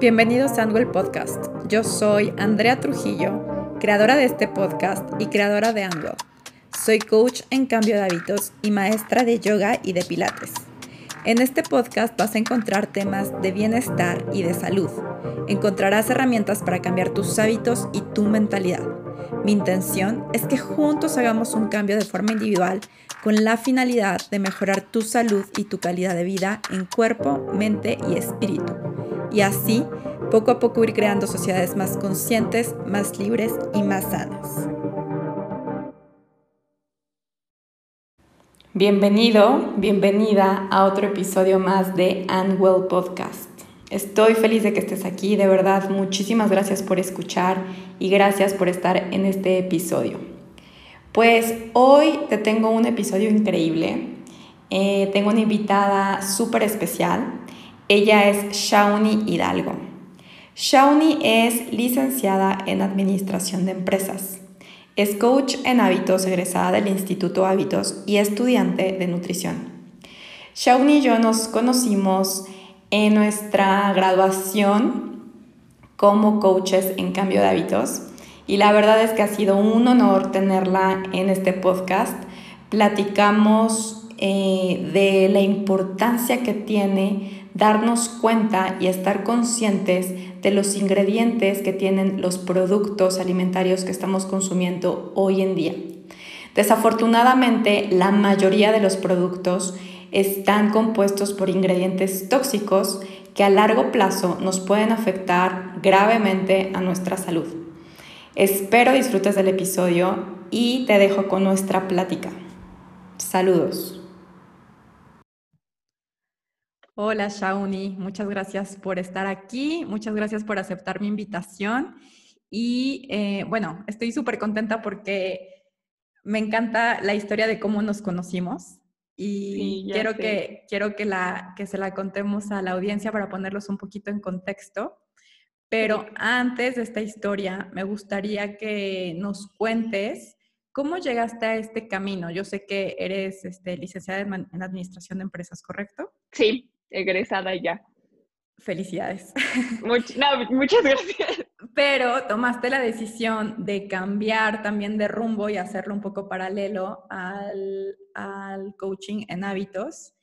Bienvenidos a Anwell Podcast. Yo soy Andrea Trujillo, creadora de este podcast y creadora de Anwell. Soy coach en cambio de hábitos y maestra de yoga y de pilates. En este podcast vas a encontrar temas de bienestar y de salud. Encontrarás herramientas para cambiar tus hábitos y tu mentalidad. Mi intención es que juntos hagamos un cambio de forma individual con la finalidad de mejorar tu salud y tu calidad de vida en cuerpo, mente y espíritu y así poco a poco ir creando sociedades más conscientes, más libres y más sanas. Bienvenido, bienvenida a otro episodio más de Unwell Podcast. Estoy feliz de que estés aquí, de verdad, muchísimas gracias por escuchar y gracias por estar en este episodio. Pues hoy te tengo un episodio increíble, eh, tengo una invitada súper especial ella es Shauni Hidalgo. Shauni es licenciada en Administración de Empresas. Es coach en hábitos egresada del Instituto Hábitos y estudiante de nutrición. Shauni y yo nos conocimos en nuestra graduación como coaches en cambio de hábitos y la verdad es que ha sido un honor tenerla en este podcast. Platicamos eh, de la importancia que tiene darnos cuenta y estar conscientes de los ingredientes que tienen los productos alimentarios que estamos consumiendo hoy en día. Desafortunadamente, la mayoría de los productos están compuestos por ingredientes tóxicos que a largo plazo nos pueden afectar gravemente a nuestra salud. Espero disfrutes del episodio y te dejo con nuestra plática. Saludos. Hola Shauni, muchas gracias por estar aquí, muchas gracias por aceptar mi invitación y eh, bueno, estoy súper contenta porque me encanta la historia de cómo nos conocimos y quiero, que, quiero que, la, que se la contemos a la audiencia para ponerlos un poquito en contexto. Pero antes de esta historia, me gustaría que nos cuentes cómo llegaste a este camino. Yo sé que eres este, licenciada en Administración de Empresas, ¿correcto? Sí, egresada ya. Felicidades. muchas gracias. Pero tomaste la decisión de cambiar también de rumbo y hacerlo un poco paralelo al, coaching en hábitos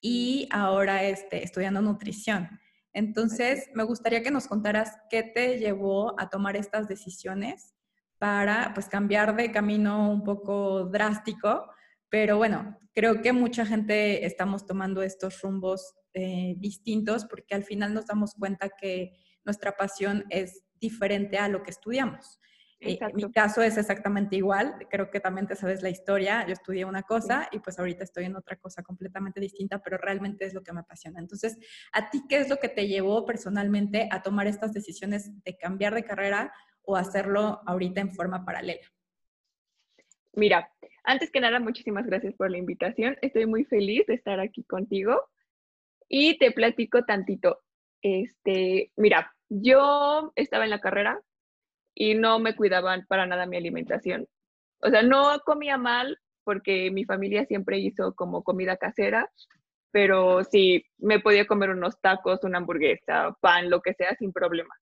y ahora este, estudiando nutrición. Entonces, me gustaría que nos contaras qué te llevó a tomar estas decisiones para pues cambiar de camino un poco drástico, pero bueno, creo que mucha gente estamos tomando estos rumbos eh, distintos porque al final nos damos cuenta que nuestra pasión es diferente a lo que estudiamos. Eh, mi caso es exactamente igual, creo que también te sabes la historia, yo estudié una cosa y pues ahorita estoy en otra cosa completamente distinta, pero realmente es lo que me apasiona. Entonces, ¿a ti qué es lo que te llevó personalmente a tomar estas decisiones de cambiar de carrera o hacerlo ahorita en forma paralela? Mira, antes que nada, muchísimas gracias por la invitación. Estoy muy feliz de estar aquí contigo. Y te platico tantito. Este, mira, yo estaba en la carrera y no me cuidaban para nada mi alimentación. O sea, no comía mal porque mi familia siempre hizo como comida casera, pero sí, me podía comer unos tacos, una hamburguesa, pan, lo que sea, sin problema.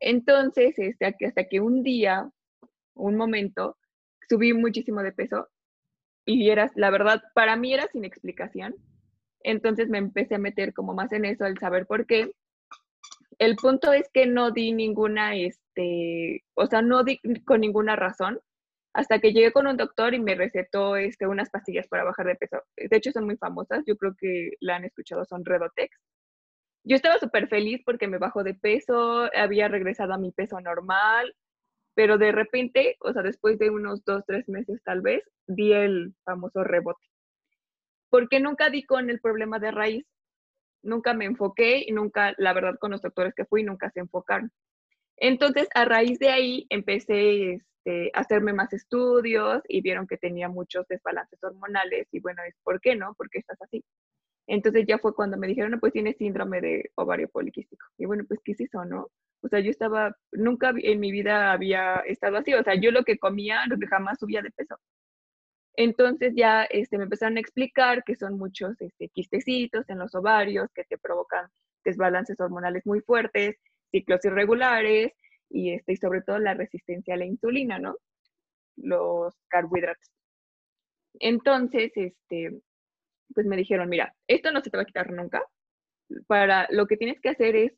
Entonces, este, hasta que un día, un momento, subí muchísimo de peso y eras, la verdad, para mí era sin explicación. Entonces me empecé a meter como más en eso, al saber por qué. El punto es que no di ninguna, este, o sea, no di con ninguna razón hasta que llegué con un doctor y me recetó este, unas pastillas para bajar de peso. De hecho, son muy famosas, yo creo que la han escuchado, son Redotex. Yo estaba súper feliz porque me bajó de peso, había regresado a mi peso normal, pero de repente, o sea, después de unos dos, tres meses tal vez, di el famoso rebote porque nunca di con el problema de raíz. Nunca me enfoqué y nunca, la verdad, con los doctores que fui, nunca se enfocaron. Entonces, a raíz de ahí, empecé este, a hacerme más estudios y vieron que tenía muchos desbalances hormonales y bueno, es ¿por qué no? ¿Por qué estás así? Entonces ya fue cuando me dijeron, pues tienes síndrome de ovario poliquístico. Y bueno, pues ¿qué es eso, no? O sea, yo estaba, nunca en mi vida había estado así. O sea, yo lo que comía, lo que jamás subía de peso. Entonces ya este, me empezaron a explicar que son muchos este, quistecitos en los ovarios que te provocan desbalances hormonales muy fuertes, ciclos irregulares y, este, y sobre todo la resistencia a la insulina, ¿no? Los carbohidratos. Entonces, este, pues me dijeron, mira, esto no se te va a quitar nunca. Para lo que tienes que hacer es,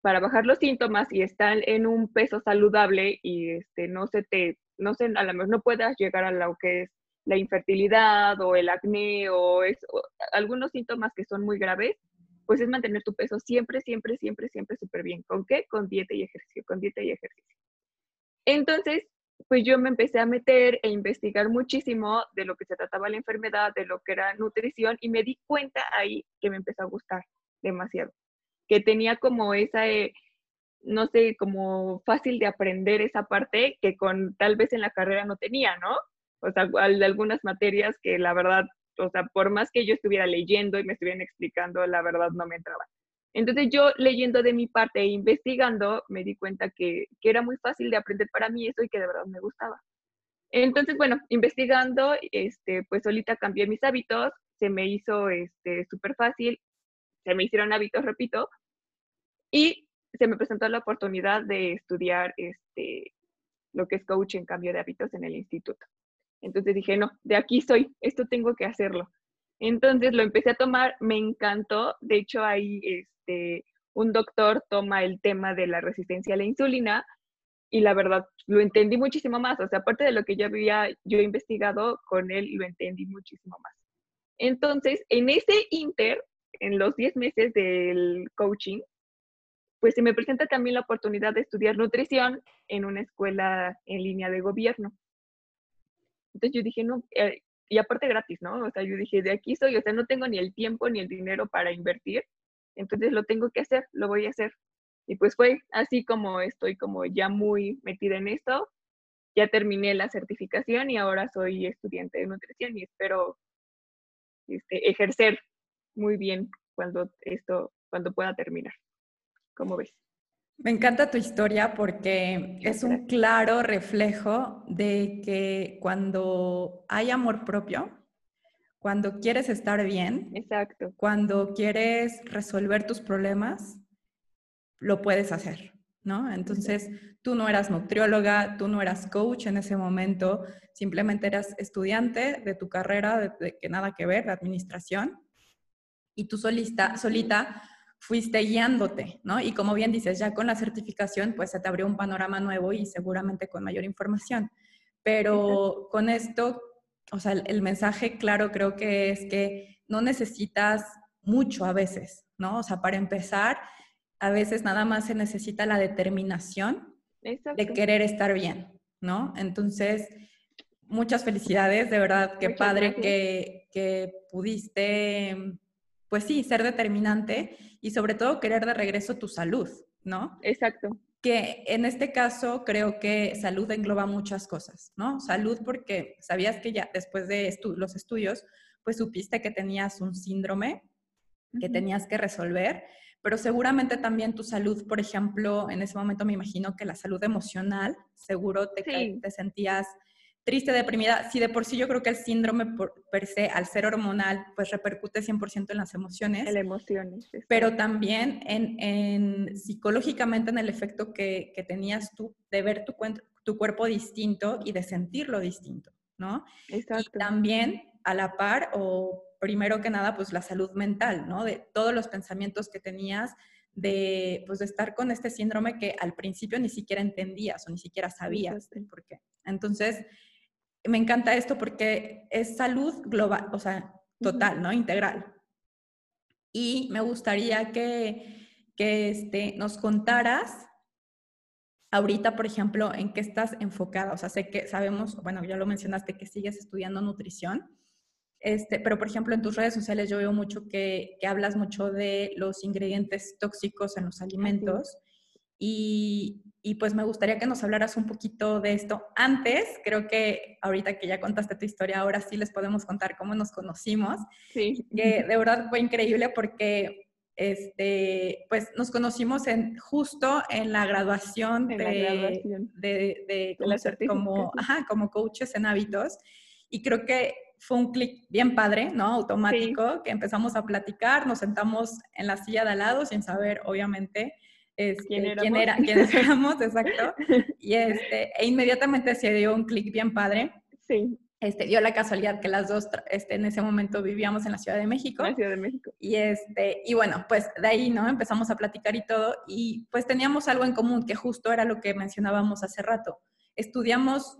para bajar los síntomas y estar en un peso saludable y este, no se te, no sé, a lo mejor no puedas llegar a lo que es la infertilidad o el acné o, es, algunos síntomas que son muy graves, pues es mantener tu peso siempre, siempre, siempre, siempre súper bien. ¿Con qué? Con dieta y ejercicio, con dieta y ejercicio. Entonces, pues yo me empecé a meter e investigar muchísimo de lo que se trataba la enfermedad, de lo que era nutrición, y me di cuenta ahí que me empezó a gustar demasiado, que tenía como esa, eh, no sé, como fácil de aprender esa parte que con tal vez en la carrera no tenía, ¿no? O sea, algunas materias que la verdad, o sea, por más que yo estuviera leyendo y me estuvieran explicando, la verdad no me entraba. Entonces yo leyendo de mi parte e investigando, me di cuenta que, era muy fácil de aprender para mí eso y que de verdad me gustaba. Entonces, bueno, investigando, este, pues solita cambié mis hábitos, se me hizo este, súper fácil, se me hicieron hábitos, repito, y se me presentó la oportunidad de estudiar este, lo que es coach en cambio de hábitos en el instituto. Entonces dije, no, de aquí soy, esto tengo que hacerlo. Entonces lo empecé a tomar, me encantó, de hecho ahí este, un doctor toma el tema de la resistencia a la insulina y la verdad lo entendí muchísimo más, o sea, aparte de lo que ya había yo investigado con él, lo entendí muchísimo más. Entonces, en ese inter, en los 10 meses del coaching, pues se me presenta también la oportunidad de estudiar nutrición en una escuela en línea de gobierno. Entonces yo dije, no, eh, y aparte gratis, ¿no? O sea, yo dije, de aquí soy, o sea, no tengo ni el tiempo ni el dinero para invertir, entonces lo tengo que hacer, lo voy a hacer. Y pues fue así como estoy como ya muy metida en esto, ya terminé la certificación y ahora soy estudiante de nutrición y espero este, ejercer muy bien cuando esto, cuando pueda terminar. ¿Cómo ves? Me encanta tu historia porque es un claro reflejo de que cuando hay amor propio, cuando quieres estar bien, Exacto. cuando quieres resolver tus problemas, lo puedes hacer, ¿no? Entonces, tú no eras nutrióloga, tú no eras coach en ese momento, simplemente eras estudiante de tu carrera, de, que nada que ver, de administración, y tú solista, solita fuiste guiándote, ¿no? Y como bien dices, ya con la certificación, pues se te abrió un panorama nuevo y seguramente con mayor información. Pero con esto, o sea, el, mensaje claro creo que es que no necesitas mucho a veces, ¿no? O sea, para empezar, a veces nada más se necesita la determinación de querer estar bien, ¿no? Entonces, muchas felicidades, de verdad, qué padre que, que pudiste pues sí, ser determinante y sobre todo querer de regreso tu salud, ¿no? Exacto. Que en este caso creo que salud engloba muchas cosas, ¿no? Salud porque sabías que ya después de los estudios, pues supiste que tenías un síndrome que tenías que resolver, pero seguramente también tu salud, por ejemplo, en ese momento me imagino que la salud emocional, seguro te, te sentías triste, deprimida, si de por sí yo creo que el síndrome per se, al ser hormonal, pues repercute 100% en las emociones. En emociones. Pero también en, psicológicamente en el efecto que, tenías tú de ver tu, tu cuerpo distinto y de sentirlo distinto, ¿no? Exacto. Y también a la par, o primero que nada, pues la salud mental, ¿no? De todos los pensamientos que tenías, de, pues, de estar con este síndrome que al principio ni siquiera entendías o ni siquiera sabías por qué. Entonces, me encanta esto porque es salud global, o sea, total, ¿no? Integral. Y me gustaría que, que este, nos contaras ahorita, por ejemplo, en qué estás enfocada. O sea, sé que sabemos, bueno, ya lo mencionaste, que sigues estudiando nutrición, este, pero por ejemplo, en tus redes sociales yo veo mucho que, que hablas mucho de los ingredientes tóxicos en los alimentos. Y, y pues me gustaría que nos hablaras un poquito de esto. Antes, creo que ahorita que ya contaste tu historia, ahora sí les podemos contar cómo nos conocimos. Sí. Que de verdad fue increíble porque este, pues nos conocimos en, justo en la graduación, de, de, de, como, ajá, como coaches en hábitos. Y creo que fue un clic bien padre, ¿no? Automático, que empezamos a platicar, nos sentamos en la silla de al lado sin saber, obviamente, este, ¿Quién, era, quiénes éramos, exacto. Y este, e inmediatamente se dio un clic bien padre. Sí. Este, dio la casualidad que las dos este, en ese momento vivíamos en la Ciudad de México. La Ciudad de México. Y, este, y bueno, pues de ahí, ¿no? Empezamos a platicar y todo. Y pues teníamos algo en común, que justo era lo que mencionábamos hace rato. Estudiamos,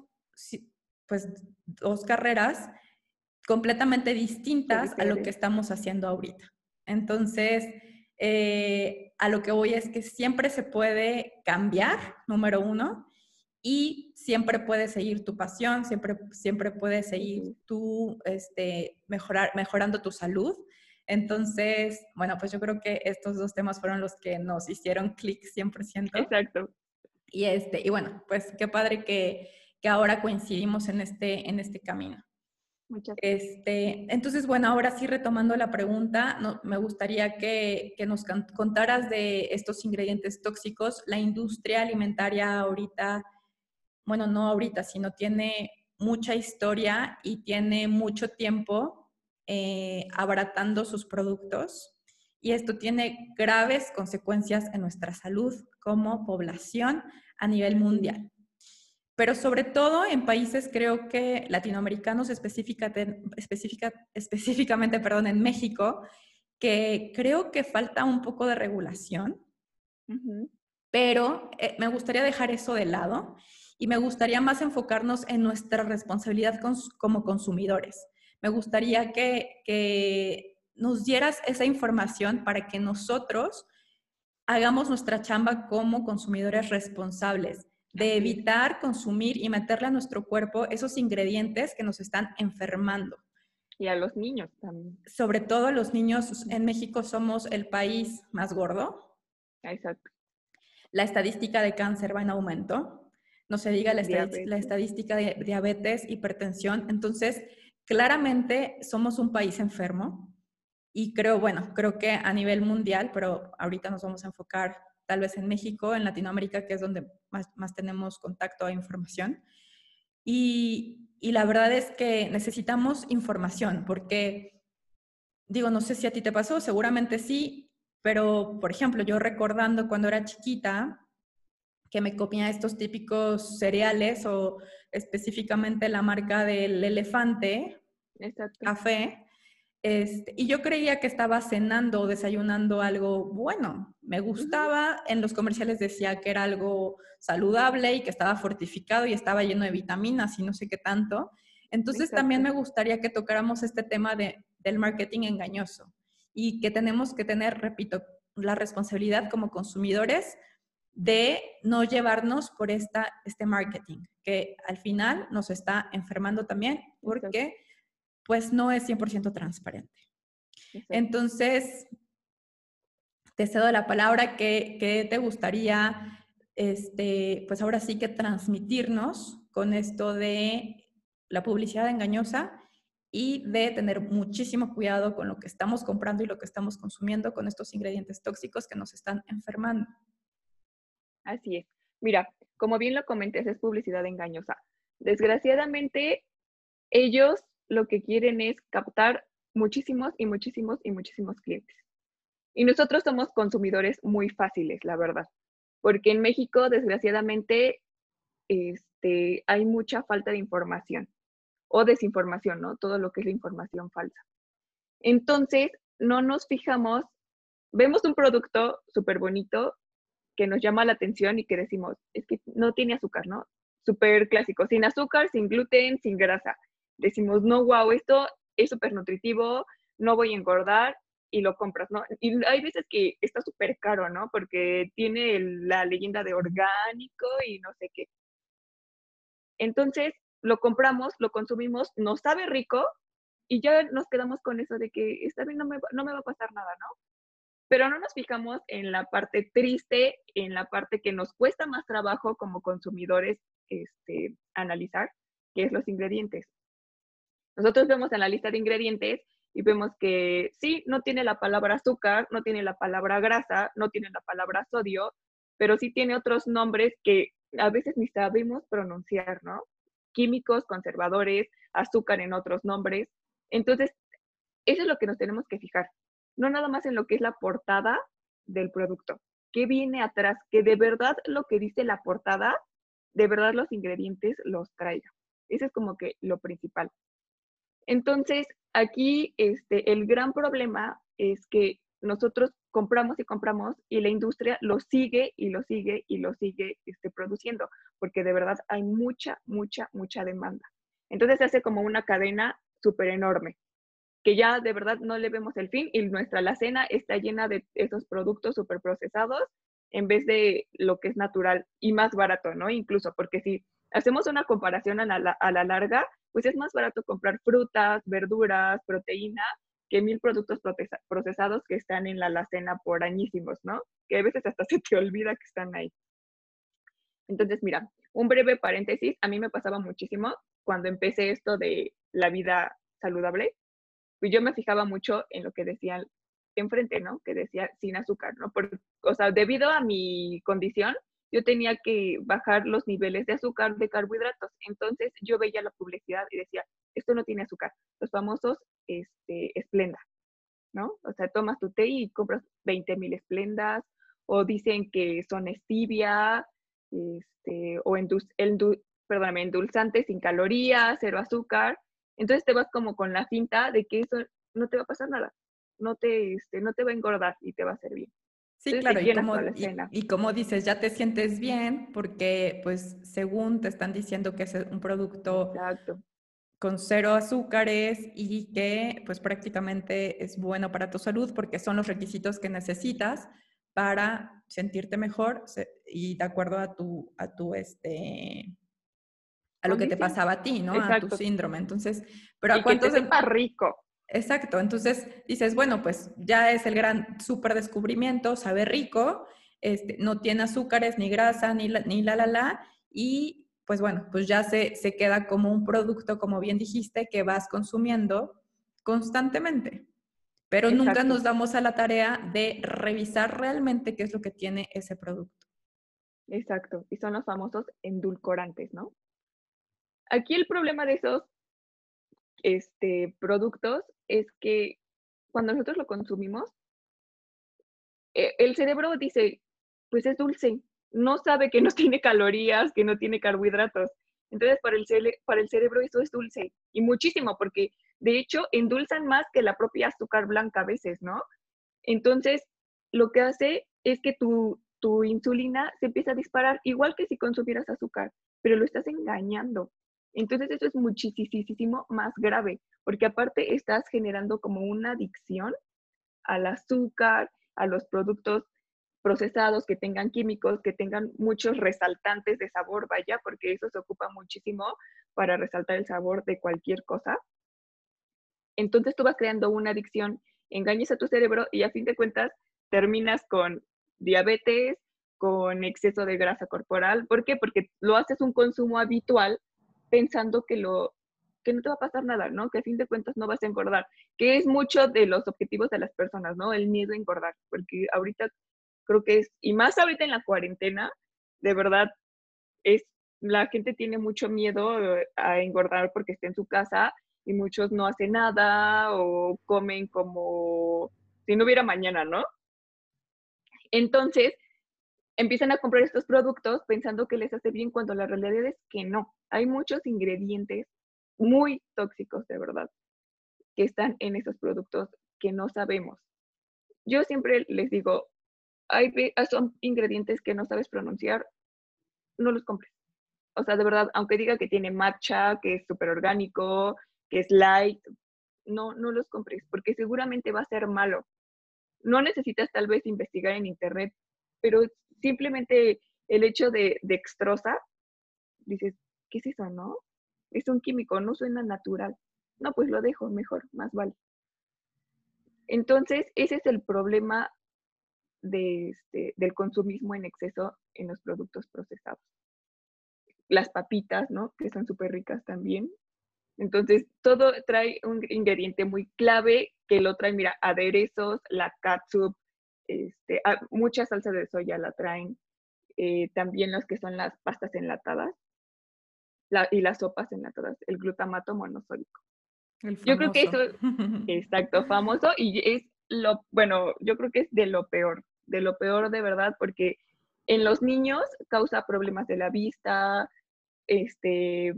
pues, dos carreras completamente distintas a lo que estamos haciendo ahorita. Entonces, eh, a lo que voy es que siempre se puede cambiar, número uno, y siempre puedes seguir tu pasión, siempre, siempre puedes seguir tú este, mejorar, mejorando tu salud. Entonces, bueno, pues yo creo que estos dos temas fueron los que nos hicieron clic 100%. Exacto. Y, este, y bueno, pues qué padre que, que ahora coincidimos en este, en este camino. Muchas este, entonces, bueno, ahora sí retomando la pregunta, no, me gustaría que, que, nos contaras de estos ingredientes tóxicos. La industria alimentaria ahorita, bueno, no ahorita, sino tiene mucha historia y tiene mucho tiempo eh, abaratando sus productos. Y esto tiene graves consecuencias en nuestra salud como población a nivel mundial pero sobre todo en países, creo que latinoamericanos, específica, específicamente perdón, en México, que creo que falta un poco de regulación, pero eh, me gustaría dejar eso de lado y me gustaría más enfocarnos en nuestra responsabilidad como consumidores. Me gustaría que, que nos dieras esa información para que nosotros hagamos nuestra chamba como consumidores responsables de evitar consumir y meterle a nuestro cuerpo esos ingredientes que nos están enfermando. Y a los niños también. Sobre todo a los niños, en México somos el país más gordo. Exacto. La estadística de cáncer va en aumento. No se diga la, la estadística de diabetes, hipertensión. Entonces, claramente somos un país enfermo. Y creo, bueno, creo que a nivel mundial, pero ahorita nos vamos a enfocar tal vez en México, en Latinoamérica, que es donde más, más tenemos contacto a información. Y, y, la verdad es que necesitamos información, porque, digo, no sé si a ti te pasó, seguramente sí, pero, por ejemplo, yo recordando cuando era chiquita, que me comía estos típicos cereales o específicamente la marca del elefante, café, este, y yo creía que estaba cenando o desayunando algo bueno. Me gustaba, en los comerciales decía que era algo saludable y que estaba fortificado y estaba lleno de vitaminas y no sé qué tanto. Entonces también me gustaría que tocáramos este tema de, del marketing engañoso y que tenemos que tener, repito, la responsabilidad como consumidores de no llevarnos por esta, este marketing, que al final nos está enfermando también porque pues no es 100% transparente. Entonces, te cedo la palabra que, te gustaría, este, pues ahora sí que transmitirnos con esto de la publicidad engañosa y de tener muchísimo cuidado con lo que estamos comprando y lo que estamos consumiendo con estos ingredientes tóxicos que nos están enfermando. Así es. Mira, como bien lo comenté, es publicidad engañosa. Desgraciadamente, ellos lo que quieren es captar muchísimos y muchísimos y muchísimos clientes. Y nosotros somos consumidores muy fáciles, la verdad, porque en México, desgraciadamente, este, hay mucha falta de información o desinformación, ¿no? Todo lo que es información falsa. Entonces, no nos fijamos, vemos un producto súper bonito que nos llama la atención y que decimos, es que no tiene azúcar, ¿no? Súper clásico, sin azúcar, sin gluten, sin grasa decimos, no, wow, esto es súper nutritivo, no voy a engordar y lo compras, ¿no? Y hay veces que está súper caro, ¿no? Porque tiene la leyenda de orgánico y no sé qué. Entonces, lo compramos, lo consumimos, nos sabe rico y ya nos quedamos con eso de que está bien, no me, no me va a pasar nada, ¿no? Pero no nos fijamos en la parte triste, en la parte que nos cuesta más trabajo como consumidores este, analizar, que es los ingredientes. Nosotros vemos en la lista de ingredientes y vemos que sí, no tiene la palabra azúcar, no tiene la palabra grasa, no tiene la palabra sodio, pero sí tiene otros nombres que a veces ni sabemos pronunciar, ¿no? Químicos, conservadores, azúcar en otros nombres. Entonces, eso es lo que nos tenemos que fijar, no nada más en lo que es la portada del producto, qué viene atrás, que de verdad lo que dice la portada, de verdad los ingredientes los traiga. Ese es como que lo principal. Entonces, aquí este, el gran problema es que nosotros compramos y compramos y la industria lo sigue y lo sigue y lo sigue este, produciendo, porque de verdad hay mucha, mucha, mucha demanda. Entonces se hace como una cadena súper enorme, que ya de verdad no le vemos el fin y nuestra alacena está llena de esos productos súper procesados en vez de lo que es natural y más barato, ¿no? Incluso porque si hacemos una comparación a la, a la larga, pues es más barato comprar frutas, verduras, proteína, que mil productos procesados que están en la alacena por añísimos, ¿no? Que a veces hasta se te olvida que están ahí. Entonces, mira, un breve paréntesis, a mí me pasaba muchísimo cuando empecé esto de la vida saludable, pues yo me fijaba mucho en lo que decían enfrente, ¿no? Que decía sin azúcar, ¿no? Por, o sea, debido a mi condición, yo tenía que bajar los niveles de azúcar, de carbohidratos. Entonces yo veía la publicidad y decía, esto no tiene azúcar. Los famosos este, esplenda, ¿no? O sea, tomas tu té y compras 20 mil esplendas, o dicen que son stevia, este, o perdóname, endulzante sin calorías, cero azúcar. Entonces te vas como con la cinta de que eso no te va a pasar nada, no te, este, no te va a engordar y te va a hacer bien. Sí, claro, y como, y, como, dices, ya te sientes bien porque pues según te están diciendo que es un producto Exacto con cero azúcares y que pues prácticamente es bueno para tu salud porque son los requisitos que necesitas para sentirte mejor y de acuerdo a tu, a tu este, a lo que te pasaba a ti, ¿no? A tu síndrome. Entonces, pero a cuántos... Que te rico. Exacto. Entonces dices, bueno, pues ya es el gran súper descubrimiento, sabe rico, este, no tiene azúcares, ni grasa, ni la, ni la, la, la, y pues bueno, pues ya se, se queda como un producto, como bien dijiste, que vas consumiendo constantemente. Pero nunca nos damos a la tarea de revisar realmente qué es lo que tiene ese producto. Exacto, y son los famosos endulcorantes, ¿no? Aquí el problema de esos este, productos es que cuando nosotros lo consumimos, e, el cerebro dice, pues es dulce, no sabe que no tiene calorías, que no tiene carbohidratos. Entonces, para el, para el cerebro eso es dulce y muchísimo, porque de hecho endulzan más que la propia azúcar blanca a veces, ¿no? Entonces, lo que hace es que tu, tu insulina se empieza a disparar, igual que si consumieras azúcar, pero lo estás engañando. Entonces, eso es muchísimo más grave, porque aparte estás generando como una adicción al azúcar, a los productos procesados, que tengan químicos, que tengan muchos resaltantes de sabor, vaya, porque eso se ocupa muchísimo para resaltar el sabor de cualquier cosa. Entonces tú vas creando una adicción, engañas a tu cerebro y a fin de cuentas terminas con diabetes, con exceso de grasa corporal. ¿Por qué? Porque lo haces un consumo habitual pensando que lo que no te va a pasar nada, ¿no? Que a fin de cuentas no vas a engordar, que es mucho de los objetivos de las personas, ¿no? El miedo a engordar, porque ahorita creo que es, y más ahorita en la cuarentena, de verdad, es, la gente tiene mucho miedo a engordar porque está en su casa y muchos no hacen nada o comen como si no hubiera mañana, ¿no? Entonces, empiezan a comprar estos productos pensando que les hace bien cuando la realidad es que no. Hay muchos ingredientes muy tóxicos, de verdad, que están en esos productos que no sabemos. Yo siempre les digo, hay, ah, son ingredientes que no sabes pronunciar, no los compres. O sea, de verdad, aunque diga que tiene matcha, que es súper orgánico, que es light, no, no los compres, porque seguramente va a ser malo. No necesitas tal vez investigar en internet, pero simplemente el hecho de dextrosa, dices, ¿qué es eso, no? Es un químico, no suena natural. No, pues lo dejo mejor, más vale. Entonces, ese es el problema de este, del consumismo en exceso en los productos procesados. Las papitas, ¿no? Que son súper ricas también. Entonces, todo trae un ingrediente muy clave que lo trae, mira, aderezos, la catsup, este, ah, mucha salsa de soya la traen, eh, también los que son las pastas enlatadas. y las sopas enlatadas, el glutamato monosódico. yo creo que eso, exacto, famoso y es lo, bueno, yo creo que es de lo peor, de lo peor de verdad, porque en los niños causa problemas de la vista, este,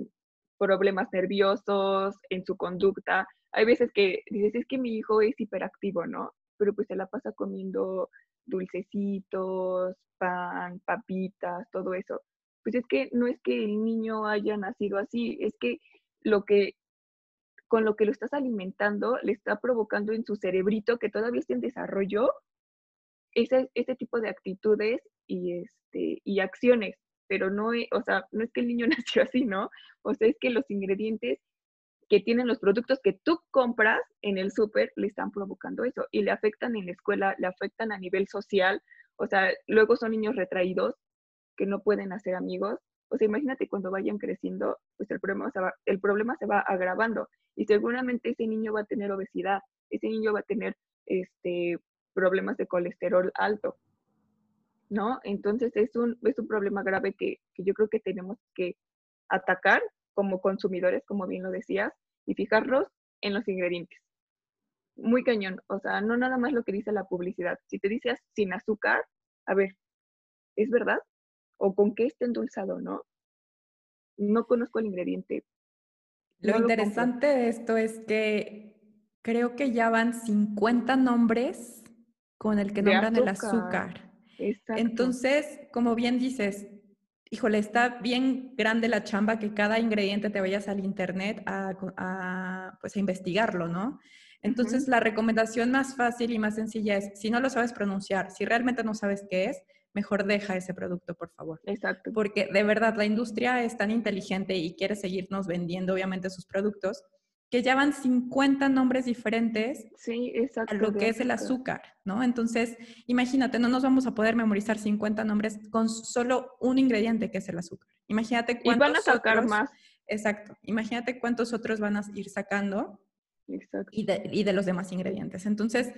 problemas nerviosos en su conducta. Hay veces que dices, es que mi hijo es hiperactivo, ¿no? Pero pues se la pasa comiendo dulcecitos, pan, papitas, todo eso. Pues es que no es que el niño haya nacido así, es que lo que con lo que lo estás alimentando le está provocando en su cerebrito que todavía está en desarrollo ese, ese tipo de actitudes y, este, y acciones, pero no, o sea, no es que el niño nació así, ¿no? O sea, es que los ingredientes que tienen los productos que tú compras en el súper le están provocando eso y le afectan en la escuela, le afectan a nivel social, o sea, luego son niños retraídos que no pueden hacer amigos. O sea, imagínate cuando vayan creciendo, pues el problema, se va, el problema se va agravando y seguramente ese niño va a tener obesidad, ese niño va a tener este, problemas de colesterol alto, ¿no? Entonces es un, es un problema grave que, que yo creo que tenemos que atacar como consumidores, como bien lo decías, y fijarlos en los ingredientes. Muy cañón, o sea, no nada más lo que dice la publicidad. Si te dices sin azúcar, a ver, ¿es verdad? ¿O con qué está endulzado, no? No conozco el ingrediente. Lo, interesante de esto es que creo que ya van 50 nombres con el que nombran el azúcar. Entonces, como bien dices, híjole, está bien grande la chamba que cada ingrediente te vayas al internet a, pues, a investigarlo, ¿no? Entonces, la recomendación más fácil y más sencilla es, si no lo sabes pronunciar, si realmente no sabes qué es, mejor deja ese producto, por favor. Exacto. Porque de verdad la industria es tan inteligente y quiere seguirnos vendiendo, obviamente, sus productos, que ya van 50 nombres diferentes sí, a lo que es el azúcar, ¿no? Entonces, imagínate, no nos vamos a poder memorizar 50 nombres con solo un ingrediente que es el azúcar. Imagínate cuántos y van a sacar más. Exacto. Imagínate cuántos otros van a ir sacando exacto. Y, de, y de los demás ingredientes. Entonces,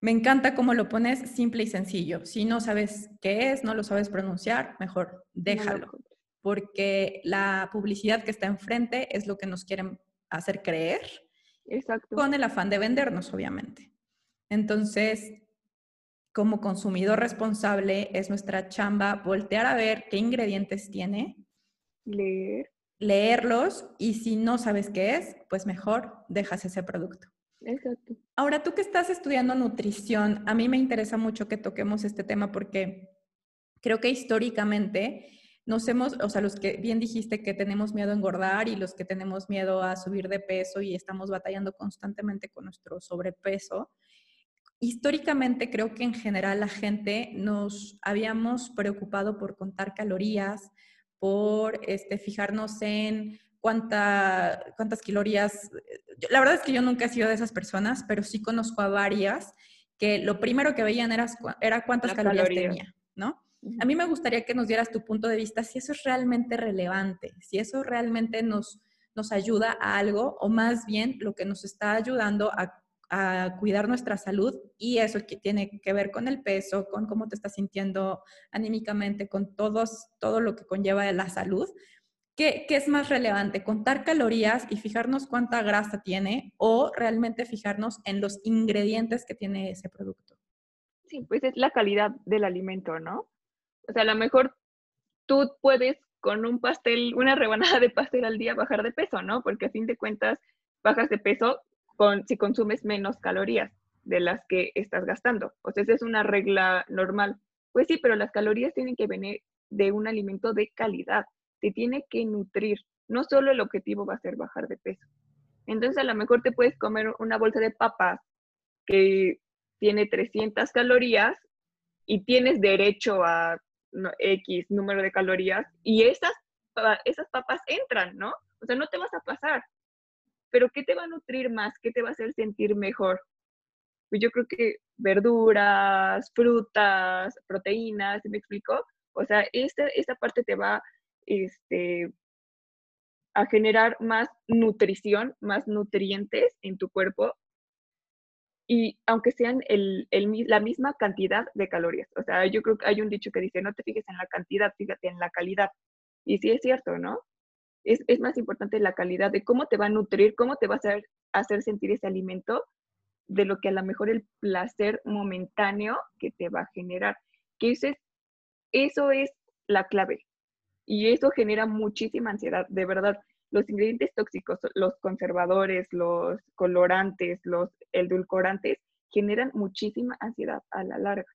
me encanta cómo lo pones simple y sencillo. Si no sabes qué es, no lo sabes pronunciar, mejor déjalo. porque la publicidad que está enfrente es lo que nos quieren hacer creer. Exacto. Con el afán de vendernos, obviamente. Entonces, como consumidor responsable, es nuestra chamba voltear a ver qué ingredientes tiene. Leer. Leerlos y si no sabes qué es, pues mejor dejas ese producto. Exacto. Ahora, tú que estás estudiando nutrición, a mí me interesa mucho que toquemos este tema porque creo que históricamente nos hemos, o sea, los que bien dijiste que tenemos miedo a engordar y los que tenemos miedo a subir de peso y estamos batallando constantemente con nuestro sobrepeso, históricamente creo que en general la gente nos habíamos preocupado por contar calorías, por este, fijarnos en cuánta, cuántas calorías. La verdad es que yo nunca he sido de esas personas, pero sí conozco a varias que lo primero que veían era, era cuántas calorías tenía, ¿no? A mí me gustaría que nos dieras tu punto de vista si eso es realmente relevante, si eso realmente nos, nos ayuda a algo o más bien lo que nos está ayudando a, cuidar nuestra salud y eso que tiene que ver con el peso, con cómo te estás sintiendo anímicamente, con todos, todo lo que conlleva la salud. ¿Qué, ¿Qué, es más relevante? ¿Contar calorías y fijarnos cuánta grasa tiene o realmente fijarnos en los ingredientes que tiene ese producto? Sí, pues es la calidad del alimento, ¿no? O sea, a lo mejor tú puedes con un pastel, una rebanada de pastel al día bajar de peso, ¿no? Porque a fin de cuentas bajas de peso con, si consumes menos calorías de las que estás gastando. O sea, esa es una regla normal. Pues sí, pero las calorías tienen que venir de un alimento de calidad. Te tiene que nutrir. No solo el objetivo va a ser bajar de peso. Entonces, a lo mejor te puedes comer una bolsa de papas que tiene 300 calorías y tienes derecho a X número de calorías y esas, esas papas entran, ¿no? O sea, no te vas a pasar. Pero ¿qué te va a nutrir más? ¿Qué te va a hacer sentir mejor? Pues yo creo que verduras, frutas, proteínas, ¿me explico? O sea, esta, esta parte te va este, a generar más nutrición, más nutrientes en tu cuerpo y aunque sean la misma cantidad de calorías. O sea, yo creo que hay un dicho que dice, no te fijes en la cantidad, fíjate en la calidad. Y sí es cierto, ¿no? Es, es, más importante la calidad de cómo te va a nutrir, cómo te va a hacer, hacer sentir ese alimento, de lo que a lo mejor el placer momentáneo que te va a generar. Que eso es, eso es la clave. Y eso genera muchísima ansiedad, de verdad. Los ingredientes tóxicos, los conservadores, los colorantes, los edulcorantes, generan muchísima ansiedad a la larga.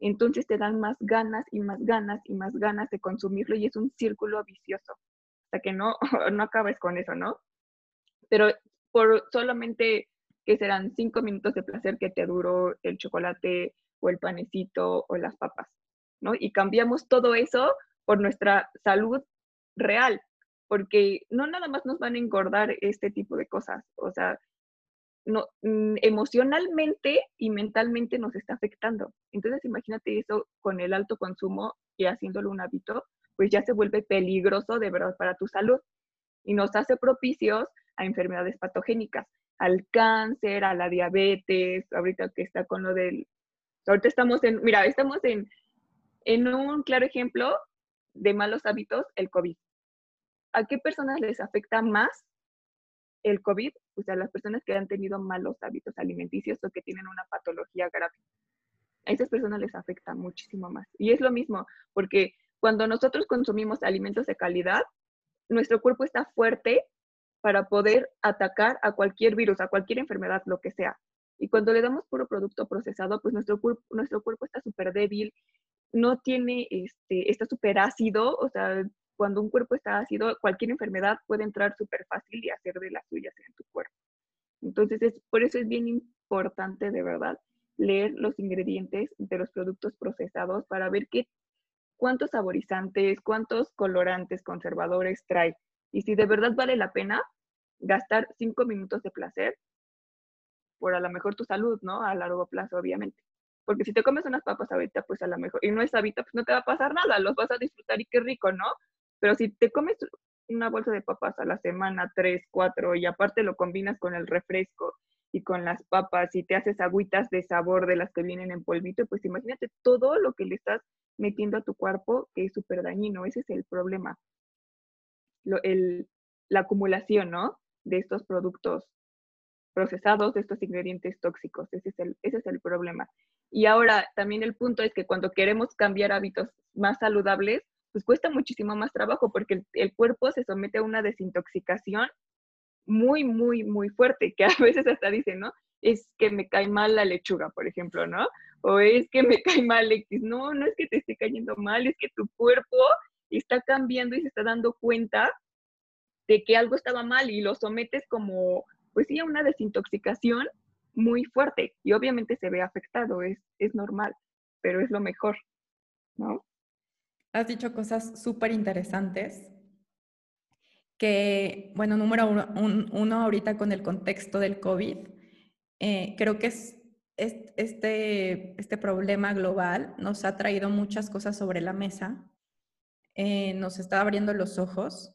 Entonces te dan más ganas y más ganas y más ganas de consumirlo y es un círculo vicioso. Hasta que no, no acabes con eso, ¿no? Pero por solamente que serán cinco minutos de placer que te duró el chocolate o el panecito o las papas, ¿no? Y cambiamos todo eso por nuestra salud real, porque no nada más nos van a engordar este tipo de cosas, o sea, no, mm, emocionalmente y mentalmente nos está afectando. Entonces, imagínate eso con el alto consumo y haciéndolo un hábito, pues ya se vuelve peligroso de verdad para tu salud y nos hace propicios a enfermedades patogénicas al cáncer, a la diabetes, ahorita que está con lo del, ahorita estamos en, mira, estamos en, en un claro ejemplo de malos hábitos, el COVID. ¿A qué personas les afecta más el COVID? O sea, las personas que han tenido malos hábitos alimenticios o que tienen una patología grave. A esas personas les afecta muchísimo más. Y es lo mismo, porque cuando nosotros consumimos alimentos de calidad, nuestro cuerpo está fuerte para poder atacar a cualquier virus, a cualquier enfermedad, lo que sea. Y cuando le damos puro producto procesado, pues nuestro cuerpo, nuestro cuerpo está súper débil, no tiene, este, está súper ácido, o sea, cuando un cuerpo está ácido, cualquier enfermedad puede entrar súper fácil y hacer de las suyas en tu cuerpo. Entonces, es, por eso es bien importante, de verdad, leer los ingredientes de los productos procesados para ver qué, cuántos saborizantes, cuántos colorantes, conservadores trae. Y si de verdad vale la pena, gastar cinco minutos de placer por a lo mejor tu salud, ¿no? A largo plazo, obviamente. Porque si te comes unas papas ahorita, pues a lo mejor, y no es ahorita, pues no te va a pasar nada, los vas a disfrutar y qué rico, ¿no? Pero si te comes una bolsa de papas a la semana, tres, cuatro, y aparte lo combinas con el refresco y con las papas y te haces agüitas de sabor de las que vienen en polvito, pues imagínate todo lo que le estás metiendo a tu cuerpo que es súper dañino. Ese es el problema. Lo, el, la acumulación, ¿no? de estos productos procesados, de estos ingredientes tóxicos. Ese es, el, ese es el problema. Y ahora también el punto es que cuando queremos cambiar hábitos más saludables, pues cuesta muchísimo más trabajo porque el, cuerpo se somete a una desintoxicación muy, muy, muy fuerte, que a veces hasta dice, ¿no? Es que me cae mal la lechuga, por ejemplo, ¿no? O es que me cae mal X. No, no es que te esté cayendo mal, es que tu cuerpo está cambiando y se está dando cuenta de que algo estaba mal y lo sometes como, pues sí, a una desintoxicación muy fuerte y obviamente se ve afectado, es, es normal, pero es lo mejor, ¿no? Has dicho cosas súper interesantes que, bueno, número uno, uno, ahorita con el contexto del COVID, eh, creo que es, este, este problema global nos ha traído muchas cosas sobre la mesa, eh, nos está abriendo los ojos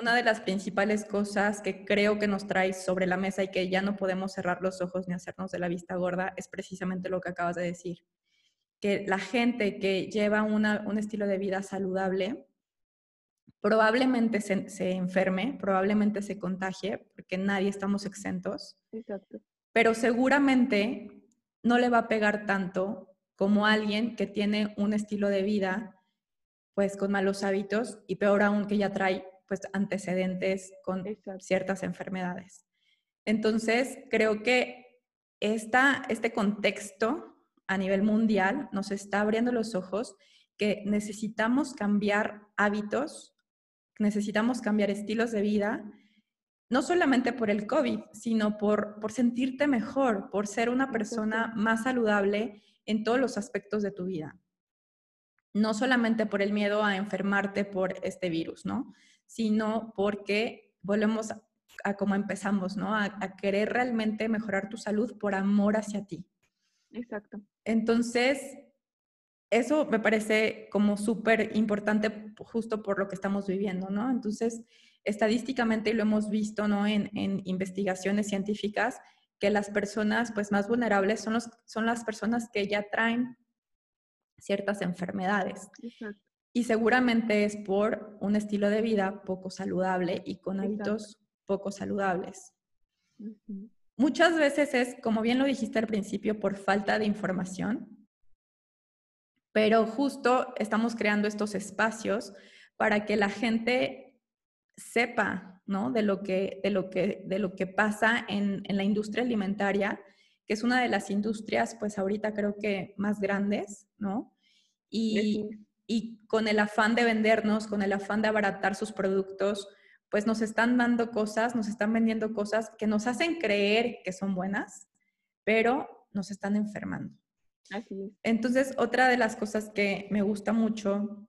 una de las principales cosas que creo que nos trae sobre la mesa y que ya no podemos cerrar los ojos ni hacernos de la vista gorda es precisamente lo que acabas de decir. Que la gente que lleva un estilo de vida saludable probablemente se, enferme, probablemente se contagie, porque nadie estamos exentos. Pero seguramente no le va a pegar tanto como alguien que tiene un estilo de vida pues con malos hábitos y peor aún que ya trae pues, antecedentes con ciertas enfermedades. Entonces, creo que esta, este contexto a nivel mundial nos está abriendo los ojos que necesitamos cambiar hábitos, necesitamos cambiar estilos de vida, no solamente por el COVID, sino por, por sentirte mejor, por ser una persona más saludable en todos los aspectos de tu vida. No solamente por el miedo a enfermarte por este virus, ¿no? sino porque volvemos a, como empezamos, ¿no? A, querer realmente mejorar tu salud por amor hacia ti. Exacto. Entonces, eso me parece como súper importante justo por lo que estamos viviendo, ¿no? Entonces, estadísticamente lo hemos visto, ¿no? En, en investigaciones científicas, que las personas pues más vulnerables son, los, son las personas que ya traen ciertas enfermedades. Exacto. Y seguramente es por un estilo de vida poco saludable y con hábitos poco saludables. Muchas veces es, como bien lo dijiste al principio, por falta de información, pero justo estamos creando estos espacios para que la gente sepa ¿no? de, lo que, de, lo que, de lo que pasa en, en, la industria alimentaria, que es una de las industrias, pues ahorita creo que más grandes, ¿no? Y, y con el afán de vendernos, con el afán de abaratar sus productos, pues nos están dando cosas, nos están vendiendo cosas que nos hacen creer que son buenas, pero nos están enfermando. Así es. Entonces, otra de las cosas que me gusta mucho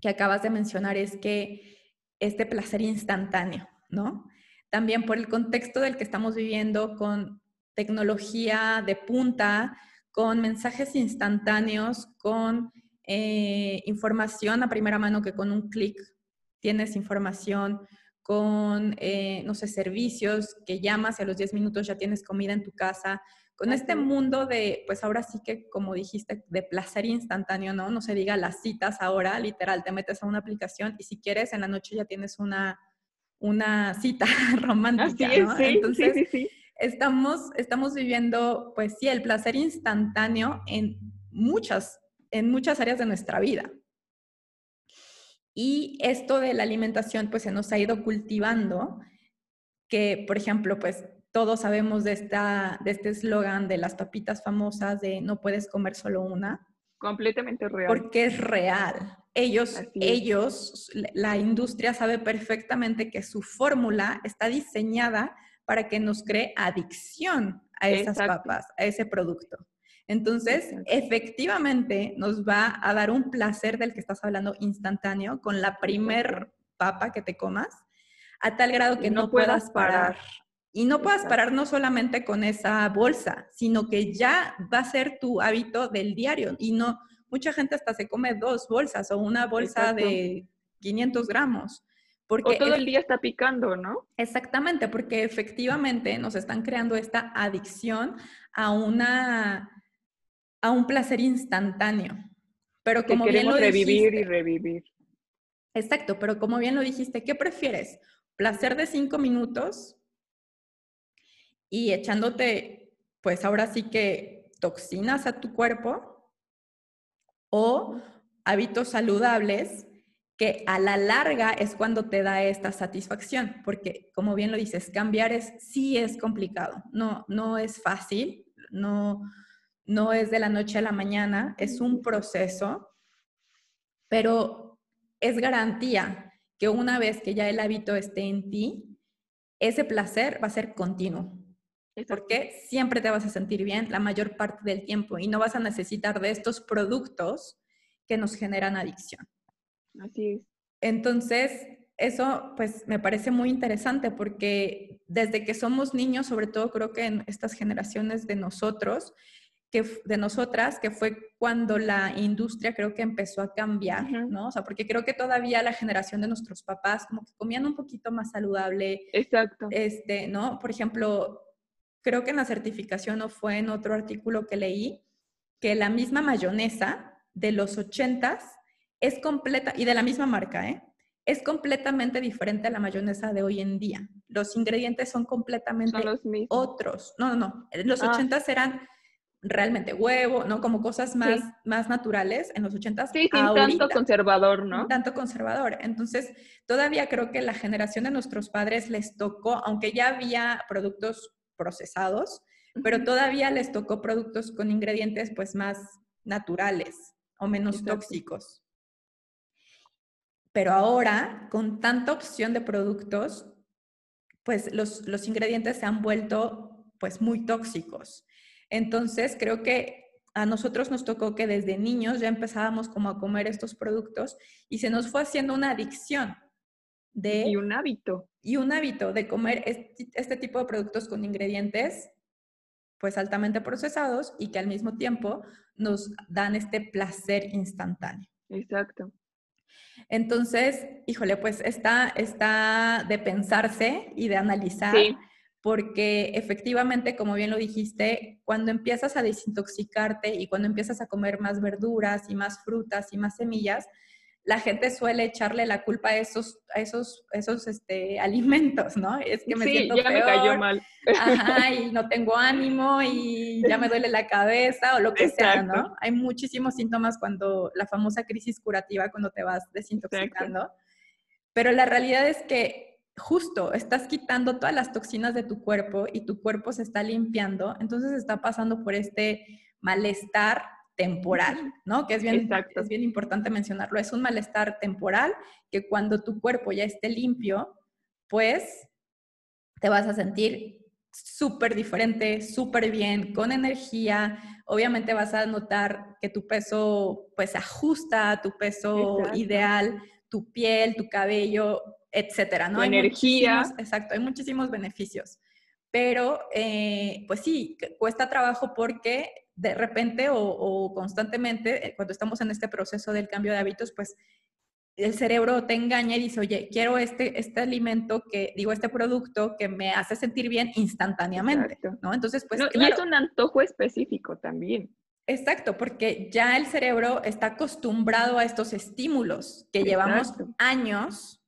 que acabas de mencionar es que este placer instantáneo, ¿no? También por el contexto del que estamos viviendo con tecnología de punta, con mensajes instantáneos, con eh, información a primera mano que con un clic tienes información, con, eh, no sé, servicios que llamas y a los 10 minutos ya tienes comida en tu casa, con este mundo de, pues ahora sí que, como dijiste, de placer instantáneo, ¿no? No se diga las citas ahora, literal, te metes a una aplicación y si quieres en la noche ya tienes una, una cita romántica, ¿no? Entonces, sí, sí, Estamos, estamos viviendo, pues sí, el placer instantáneo en muchas, en muchas áreas de nuestra vida. Y esto de la alimentación, pues se nos ha ido cultivando, que, por ejemplo, pues todos sabemos de, esta, de este eslogan de las papitas famosas de no puedes comer solo una. Completamente real. Porque es real. Ellos, ellos, la industria sabe perfectamente que su fórmula está diseñada para que nos cree adicción a esas papas, a ese producto. Entonces, efectivamente, nos va a dar un placer del que estás hablando instantáneo con la primer papa que te comas, a tal grado que no, puedas parar. Y no puedas parar no solamente con esa bolsa, sino que ya va a ser tu hábito del diario. Y no, mucha gente hasta se come dos bolsas o una bolsa de 500 gramos. Porque o todo el día está picando, ¿no? Exactamente, porque efectivamente nos están creando esta adicción a una a un placer instantáneo. Pero como bien lo revivir y revivir. Exacto, pero como bien lo dijiste, ¿qué prefieres? ¿Placer de cinco minutos y echándote, pues ahora sí que toxinas a tu cuerpo o hábitos saludables que a la larga es cuando te da esta satisfacción, porque como bien lo dices, cambiar es sí es complicado, no no es fácil, no no es de la noche a la mañana, es un proceso, pero es garantía que una vez que ya el hábito esté en ti, ese placer va a ser continuo porque siempre te vas a sentir bien la mayor parte del tiempo y no vas a necesitar de estos productos que nos generan adicción. Así es. Entonces, eso pues me parece muy interesante porque desde que somos niños, sobre todo creo que en estas generaciones de nosotros, que, de nosotras, que fue cuando la industria creo que empezó a cambiar, ¿no? O sea, porque creo que todavía la generación de nuestros papás como que comían un poquito más saludable. Exacto. Este, ¿no? Por ejemplo, creo que en la certificación o fue en otro artículo que leí, que la misma mayonesa de los ochentas es completa, y de la misma marca, ¿eh? es completamente diferente a la mayonesa de hoy en día. Los ingredientes son completamente otros. No, no, no. Los ah. ochentas eran realmente huevo, ¿no? Como cosas más, más naturales en los ochentas. Sí, sin tanto conservador, ¿no? Tanto conservador. Entonces, todavía creo que la generación de nuestros padres les tocó, aunque ya había productos procesados, pero todavía les tocó productos con ingredientes pues más naturales o menos tóxicos. Pero ahora, con tanta opción de productos, pues los, los ingredientes se han vuelto pues muy tóxicos. Entonces, creo que a nosotros nos tocó que desde niños ya empezábamos como a comer estos productos y se nos fue haciendo una adicción de... Y un hábito y un hábito de comer este, tipo de productos con ingredientes pues altamente procesados y que al mismo tiempo nos dan este placer instantáneo. Exacto. Entonces, híjole, pues está, está de pensarse y de analizar, porque efectivamente, como bien lo dijiste, cuando empiezas a desintoxicarte y cuando empiezas a comer más verduras y más frutas y más semillas, la gente suele echarle la culpa a esos, a esos, esos este, alimentos, ¿no? Es que me sí, siento ya peor, me cayó mal. ajá, y no tengo ánimo y ya me duele la cabeza o lo que sea, ¿no? Exacto. Hay muchísimos síntomas cuando la famosa crisis curativa, cuando te vas desintoxicando. Pero la realidad es que justo estás quitando todas las toxinas de tu cuerpo y tu cuerpo se está limpiando, entonces está pasando por este malestar temporal, ¿no? Que es bien, Exacto. es bien importante mencionarlo. Es un malestar temporal que cuando tu cuerpo ya esté limpio, pues te vas a sentir súper diferente, súper bien, con energía. Obviamente vas a notar que tu peso pues se ajusta a tu peso Exacto. ideal, tu piel, tu cabello, etcétera, ¿no? Tu Hay energía. Exacto, hay muchísimos beneficios. Pero, eh, pues sí, cuesta trabajo porque de repente o, o constantemente, eh, cuando estamos en este proceso del cambio de hábitos, pues el cerebro te engaña y dice, oye, quiero este, este alimento que, digo, este producto que me hace sentir bien instantáneamente, Exacto. ¿no? Entonces, pues No, Y es un antojo específico también. Exacto, porque ya el cerebro está acostumbrado a estos estímulos que llevamos años,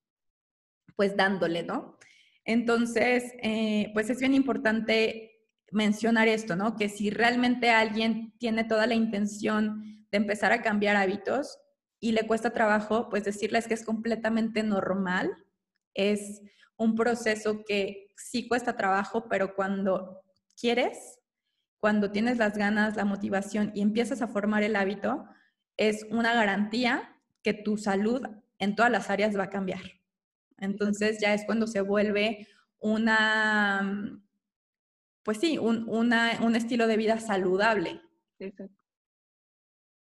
pues dándole, ¿no? Entonces, eh, pues es bien importante mencionar esto, ¿no? Que si realmente alguien tiene toda la intención de empezar a cambiar hábitos y le cuesta trabajo, pues decirles que es completamente normal. Es un proceso que sí cuesta trabajo, pero cuando quieres, cuando tienes las ganas, la motivación y empiezas a formar el hábito, es una garantía que tu salud en todas las áreas va a cambiar. Entonces ya es cuando se vuelve una, pues sí, un, una, un estilo de vida saludable. Exacto.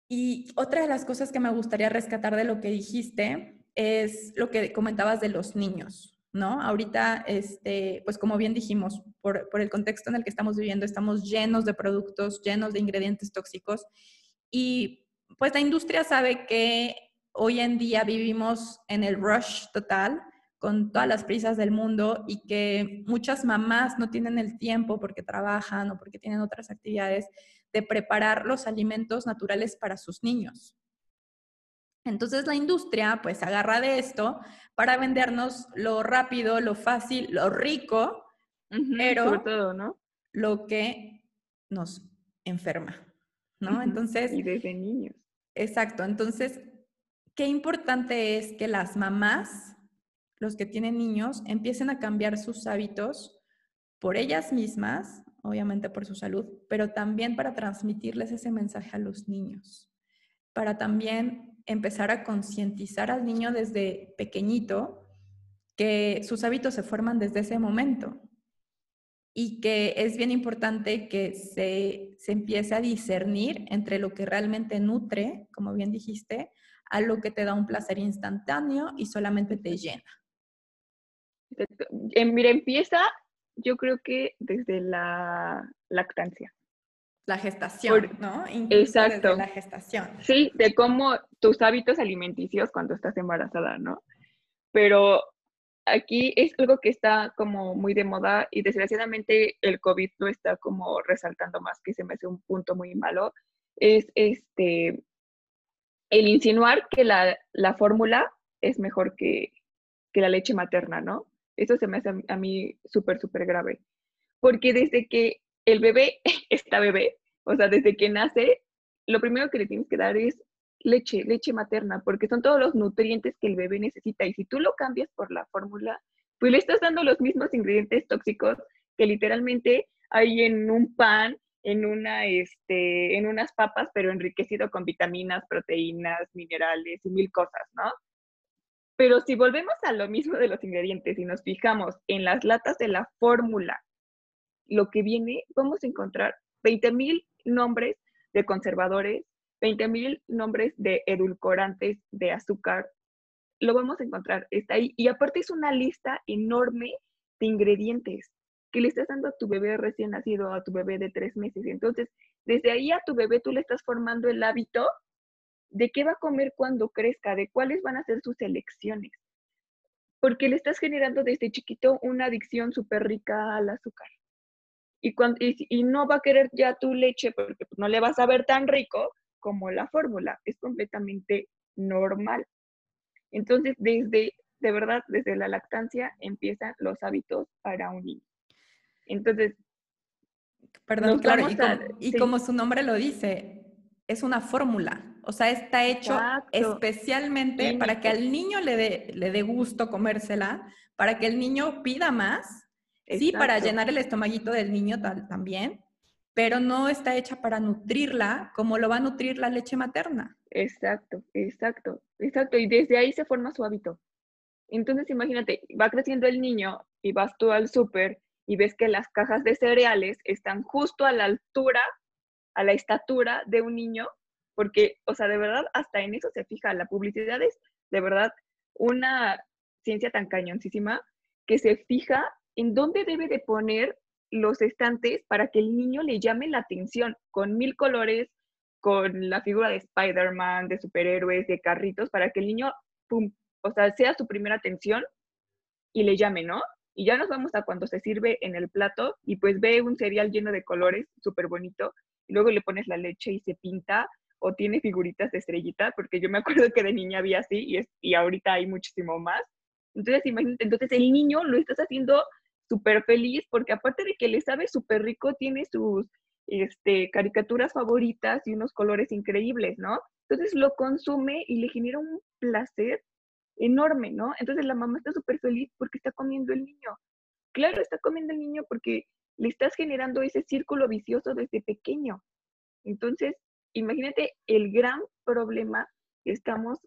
Y otra de las cosas que me gustaría rescatar de lo que dijiste es lo que comentabas de los niños, ¿no? Ahorita, este, pues como bien dijimos, por, por el contexto en el que estamos viviendo, estamos llenos de productos, llenos de ingredientes tóxicos y pues la industria sabe que hoy en día vivimos en el rush total con todas las prisas del mundo y que muchas mamás no tienen el tiempo porque trabajan o porque tienen otras actividades de preparar los alimentos naturales para sus niños. Entonces la industria pues agarra de esto para vendernos lo rápido, lo fácil, lo rico, Pero- Sobre todo, ¿no? lo que nos enferma, ¿no? Entonces, Y desde niños. Exacto. Entonces, qué importante es que las mamás, los que tienen niños, empiecen a cambiar sus hábitos por ellas mismas, obviamente por su salud, pero también para transmitirles ese mensaje a los niños, para también empezar a concientizar al niño desde pequeñito que sus hábitos se forman desde ese momento y que es bien importante que se, se empiece a discernir entre lo que realmente nutre, como bien dijiste, a lo que te da un placer instantáneo y solamente te llena. Eh, mira, empieza, yo creo que desde la lactancia. La gestación, Por- ¿no? Incluso Exacto. Desde la gestación. Sí, de cómo tus hábitos alimenticios cuando estás embarazada, ¿no? Pero aquí es algo que está como muy de moda y desgraciadamente el COVID lo está como resaltando más, que se me hace un punto muy malo, es este, el insinuar que la, la fórmula es mejor que, que la leche materna, ¿no? Eso se me hace a mí súper, súper grave. Porque desde que el bebé está bebé, o sea, desde que nace, lo primero que le tienes que dar es leche, leche materna, porque son todos los nutrientes que el bebé necesita. Y si tú lo cambias por la fórmula, pues le estás dando los mismos ingredientes tóxicos que literalmente hay en un pan, en, una, este, en unas papas, pero enriquecido con vitaminas, proteínas, minerales y mil cosas, ¿no? Pero si volvemos a lo mismo de los ingredientes y nos fijamos en las latas de la fórmula, lo que viene, vamos a encontrar 20 mil nombres de conservadores, 20 mil nombres de edulcorantes, de azúcar. Lo vamos a encontrar, está ahí. Y aparte es una lista enorme de ingredientes que le estás dando a tu bebé recién nacido, a tu bebé de tres meses. Entonces, desde ahí a tu bebé tú le estás formando el hábito de qué va a comer cuando crezca, de cuáles van a ser sus elecciones. Porque le estás generando desde chiquito una adicción súper rica al azúcar. Y, cuando, y, y, no va a querer ya tu leche porque no le vas a ver tan rico como la fórmula. Es completamente normal. Entonces, desde, de verdad, desde la lactancia empiezan los hábitos para un niño. Entonces, Perdón, claro, y, como, su nombre lo dice, es una fórmula. O sea, está hecho especialmente para que al niño le dé, le dé gusto comérsela, para que el niño pida más, sí, para llenar el estomaguito del niño también, pero no está hecha para nutrirla como lo va a nutrir la leche materna. Exacto, exacto, exacto. Y desde ahí se forma su hábito. Entonces, imagínate, va creciendo el niño y vas tú al súper y ves que las cajas de cereales están justo a la altura, a la estatura de un niño, porque, o sea, de verdad, hasta en eso se fija. La publicidad es, de verdad, una ciencia tan cañoncísima que se fija en dónde debe de poner los estantes para que el niño le llame la atención con mil colores, con la figura de Spider-Man, de superhéroes, de carritos, para que el niño, pum, o sea, sea su primera atención y le llame, ¿no? Y ya nos vamos a cuando se sirve en el plato y pues ve un cereal lleno de colores, súper bonito, y luego le pones la leche y se pinta o tiene figuritas de estrellita, porque yo me acuerdo que de niña había así y, es, y ahorita hay muchísimo más. Entonces, imagínate, entonces el niño lo estás haciendo súper feliz porque aparte de que le sabe súper rico, tiene sus este, caricaturas favoritas y unos colores increíbles, ¿no? Entonces lo consume y le genera un placer enorme, ¿no? Entonces la mamá está súper feliz porque está comiendo el niño. Claro, está comiendo el niño porque le estás generando ese círculo vicioso desde pequeño. Entonces, imagínate el gran problema que estamos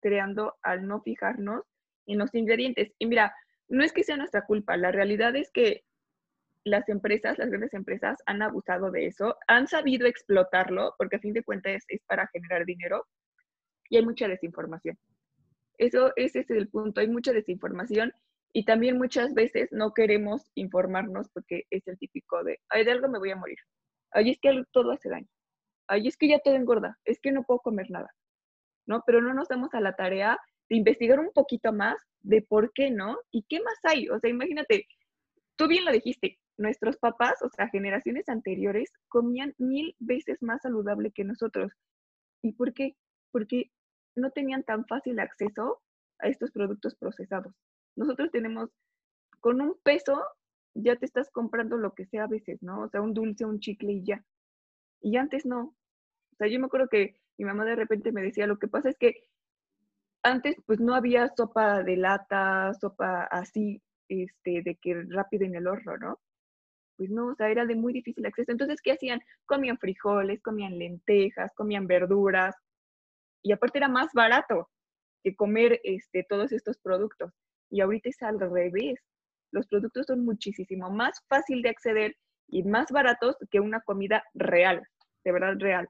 creando al no fijarnos en los ingredientes. Y mira, no es que sea nuestra culpa, la realidad es que las empresas, las grandes empresas han abusado de eso, han sabido explotarlo, porque a fin de cuentas es, para generar dinero, y hay mucha desinformación. Eso, ese es el punto, hay mucha desinformación y también muchas veces no queremos informarnos porque es el típico de, ay, de algo me voy a morir, ay, es que todo hace daño, ay, es que ya todo engorda, es que no puedo comer nada, ¿no? Pero no nos damos a la tarea investigar un poquito más de por qué no y qué más hay. O sea, imagínate, tú bien lo dijiste, nuestros papás, o sea, generaciones anteriores, comían mil veces más saludable que nosotros. ¿Y por qué? Porque no tenían tan fácil acceso a estos productos procesados. Nosotros tenemos, con un peso, ya te estás comprando lo que sea a veces, ¿no? O sea, un dulce, un chicle y ya. Y antes no. O sea, yo me acuerdo que mi mamá de repente me decía, lo que pasa es que antes pues no había sopa de lata, sopa así, este, de que rápido en el horno, ¿no? Pues no, o sea, era de muy difícil acceso. Entonces, ¿qué hacían? Comían frijoles, comían lentejas, comían verduras, y aparte era más barato que comer este, todos estos productos. Y ahorita es al revés. Los productos son muchísimo más fácil de acceder y más baratos que una comida real, de verdad real.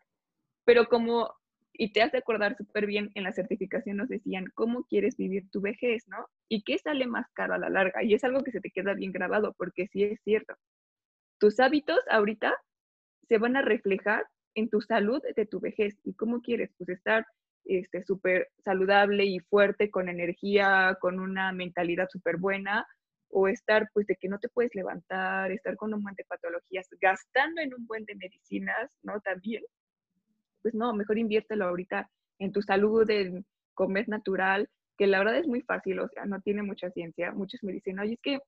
Pero como, y te hace acordar súper bien, en la certificación nos decían cómo quieres vivir tu vejez, ¿no? Y qué sale más caro a la larga. Y es algo que se te queda bien grabado, porque sí es cierto. Tus hábitos ahorita se van a reflejar en tu salud de tu vejez. ¿Y cómo quieres? Pues estar este, súper saludable y fuerte, con energía, con una mentalidad súper buena, o estar pues de que no te puedes levantar, estar con un buen de patologías, gastando en un buen de medicinas, ¿no? También, pues no, mejor inviértelo ahorita en tu salud, en comer natural, que la verdad es muy fácil, o sea, no tiene mucha ciencia. Muchos me dicen, oye, es que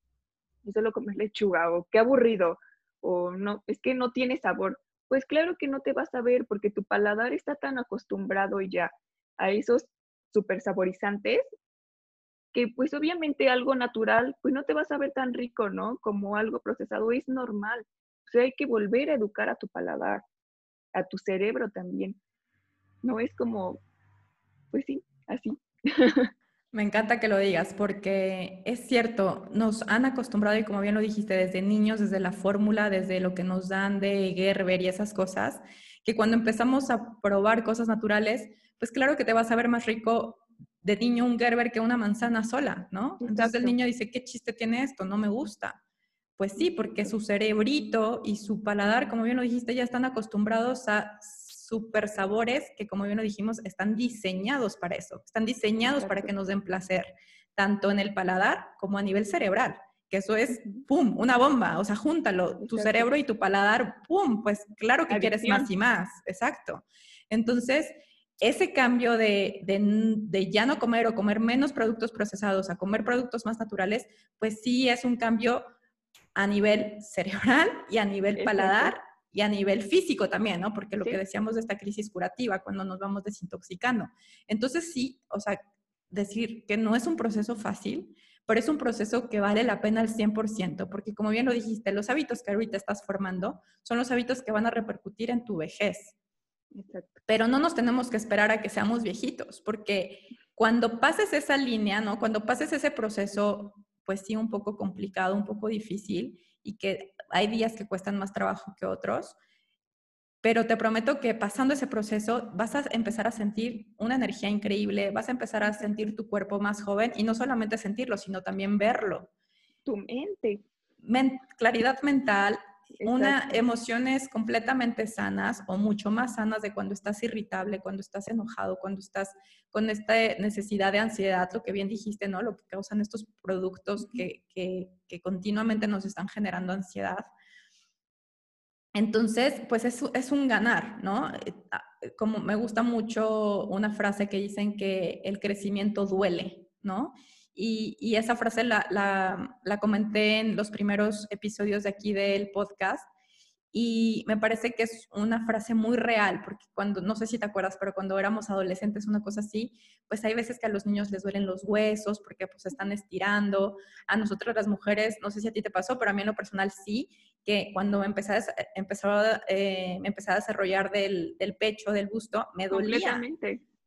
yo solo comer lechuga, o qué aburrido, o no, es que no tiene sabor. Pues claro que no te vas a ver porque tu paladar está tan acostumbrado ya a esos super saborizantes que pues obviamente algo natural pues no te va a saber tan rico, ¿no? Como algo procesado es normal. O sea, hay que volver a educar a tu paladar, a tu cerebro también. No es como, pues sí, así. Me encanta que lo digas porque es cierto, nos han acostumbrado y como bien lo dijiste, desde niños, desde la fórmula, desde lo que nos dan de Gerber y esas cosas, que cuando empezamos a probar cosas naturales, pues claro que te vas a ver más rico de niño un Gerber que una manzana sola, ¿no? Entonces el niño dice, ¿qué chiste tiene esto? No me gusta. Pues sí, porque su cerebrito y su paladar, como bien lo dijiste, ya están acostumbrados a super sabores que, como bien lo dijimos, están diseñados para eso, están diseñados para que nos den placer, tanto en el paladar como a nivel cerebral, que eso es, ¡pum!, una bomba, o sea, júntalo, tu cerebro y tu paladar, ¡pum!, pues claro que quieres más y más, exacto. Entonces, ese cambio de, de, ya no comer o comer menos productos procesados a comer productos más naturales, pues sí es un cambio a nivel cerebral y a nivel paladar y a nivel físico también, ¿no? Porque lo que decíamos de esta crisis curativa, cuando nos vamos desintoxicando. Entonces sí, o sea, decir que no es un proceso fácil, pero es un proceso que vale la pena al 100%, porque como bien lo dijiste, los hábitos que ahorita estás formando son los hábitos que van a repercutir en tu vejez. Pero no nos tenemos que esperar a que seamos viejitos, porque cuando pases esa línea, ¿no? Cuando pases ese proceso, pues sí, un poco complicado, un poco difícil, y que hay días que cuestan más trabajo que otros, pero te prometo que pasando ese proceso vas a empezar a sentir una energía increíble, vas a empezar a sentir tu cuerpo más joven y no solamente sentirlo, sino también verlo. Tu mente. claridad mental, una emociones completamente sanas o mucho más sanas de cuando estás irritable, cuando estás enojado, cuando estás con esta necesidad de ansiedad, lo que bien dijiste, ¿no? Lo que causan estos productos que, que, que continuamente nos están generando ansiedad. Entonces, pues es, es, un ganar, ¿no? Eh, ah, como me gusta mucho una frase que dicen que el crecimiento duele, ¿no? Y, esa frase la, la, comenté en los primeros episodios de aquí del podcast y me parece que es una frase muy real, porque cuando, no sé si te acuerdas, pero cuando éramos adolescentes, una cosa así, pues hay veces que a los niños les duelen los huesos porque pues están estirando. A nosotros las mujeres, no sé si a ti te pasó, pero a mí en lo personal sí, que cuando empecé a, empezó, eh, empecé a desarrollar del, del, pecho, del busto, me dolía.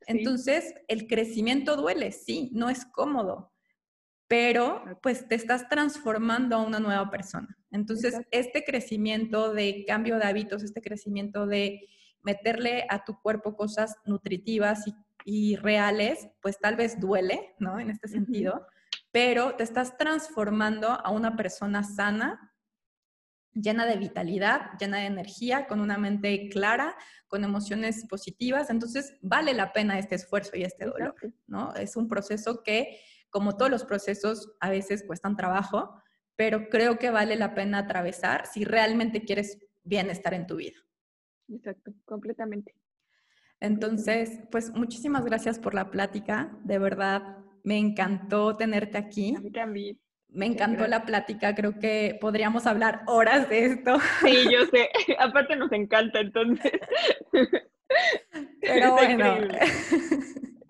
Entonces, el crecimiento duele, sí, no es cómodo, pero pues te estás transformando a una nueva persona. Entonces, este crecimiento de cambio de hábitos, este crecimiento de meterle a tu cuerpo cosas nutritivas y, reales, pues tal vez duele, ¿no? En este sentido, pero te estás transformando a una persona sana, llena de vitalidad, llena de energía, con una mente clara, con emociones positivas. Entonces, vale la pena este esfuerzo y este dolor, ¿no? Es un proceso que como todos los procesos, a veces cuestan trabajo, pero creo que vale la pena atravesar si realmente quieres bienestar en tu vida. Exacto, completamente. Entonces, pues muchísimas gracias por la plática, de verdad, me encantó tenerte aquí. A mí también. Me encantó la plática, creo que podríamos hablar horas de esto. Sí, yo sé, aparte nos encanta entonces. Pero bueno,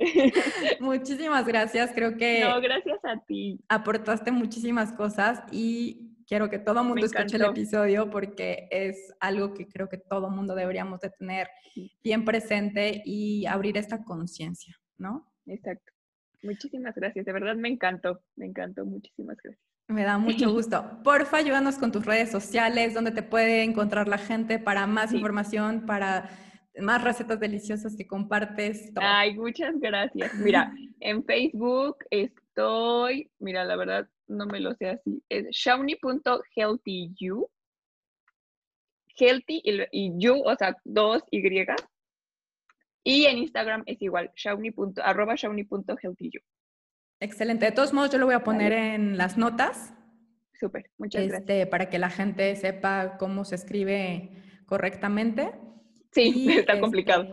Muchísimas gracias, creo que... No, gracias a ti. Aportaste muchísimas cosas y quiero que todo el mundo escuche el episodio porque es algo que creo que todo el mundo deberíamos de tener bien presente y abrir esta conciencia, ¿no? Exacto. Muchísimas gracias, de verdad me encantó, me encantó, muchísimas gracias. Me da mucho gusto. Porfa, ayúdanos con tus redes sociales, donde te puede encontrar la gente para más información, para más recetas deliciosas que compartes. Ay, muchas gracias. Mira, en Facebook estoy, mira, la verdad no me lo sé así, es shawnee.healthyu. Healthy y, you, o sea, dos Y. Y en Instagram es igual, arroba shawnee.healthyu. Excelente. De todos modos, yo lo voy a poner en las notas. Súper, muchas este, gracias. Para que la gente sepa cómo se escribe correctamente. Sí, está complicado.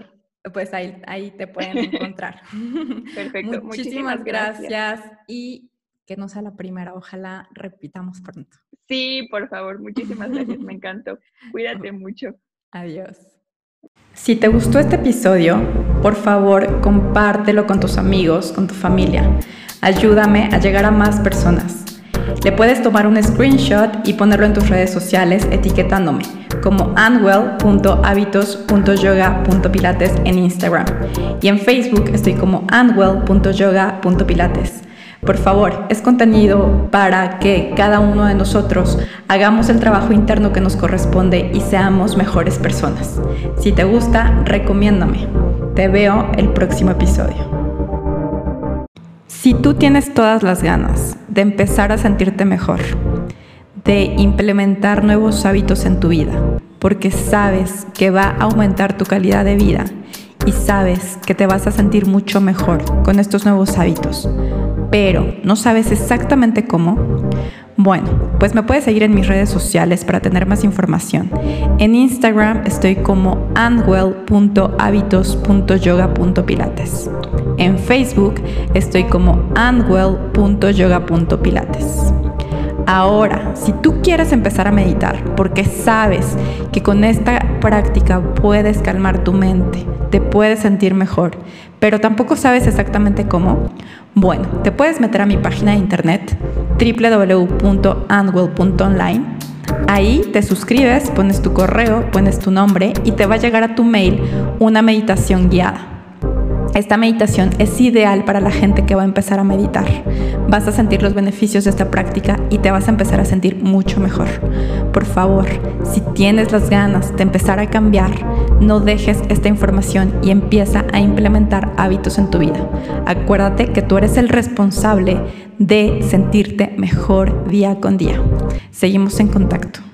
Este, pues ahí, ahí te pueden encontrar. Perfecto. Muchísimas, gracias. y que no sea la primera, ojalá repitamos pronto. Sí, por favor, muchísimas gracias, me encantó. Cuídate mucho. Adiós. Si te gustó este episodio, por favor, compártelo con tus amigos, con tu familia. Ayúdame a llegar a más personas. Le puedes tomar un screenshot y ponerlo en tus redes sociales etiquetándome como anwell.hábitos.yoga.pilates en Instagram y en Facebook estoy como anwell.yoga.pilates. Por favor, es contenido para que cada uno de nosotros hagamos el trabajo interno que nos corresponde y seamos mejores personas. Si te gusta, recomiéndame. Te veo el próximo episodio. Si tú tienes todas las ganas de empezar a sentirte mejor, de implementar nuevos hábitos en tu vida, porque sabes que va a aumentar tu calidad de vida y sabes que te vas a sentir mucho mejor con estos nuevos hábitos, pero no sabes exactamente cómo, bueno, pues me puedes seguir en mis redes sociales para tener más información. En Instagram estoy como anwell.hábitos.yoga.pilates. En Facebook estoy como anwell.yoga.pilates. Ahora, si tú quieres empezar a meditar porque sabes que con esta práctica puedes calmar tu mente, te puedes sentir mejor, pero tampoco sabes exactamente cómo, bueno, te puedes meter a mi página de internet www.anwell.online. Ahí te suscribes, pones tu correo, pones tu nombre y te va a llegar a tu mail una meditación guiada. Esta meditación es ideal para la gente que va a empezar a meditar. Vas a sentir los beneficios de esta práctica y te vas a empezar a sentir mucho mejor. Por favor, si tienes las ganas de empezar a cambiar, no dejes esta información y empieza a implementar hábitos en tu vida. Acuérdate que tú eres el responsable de sentirte mejor día con día. Seguimos en contacto.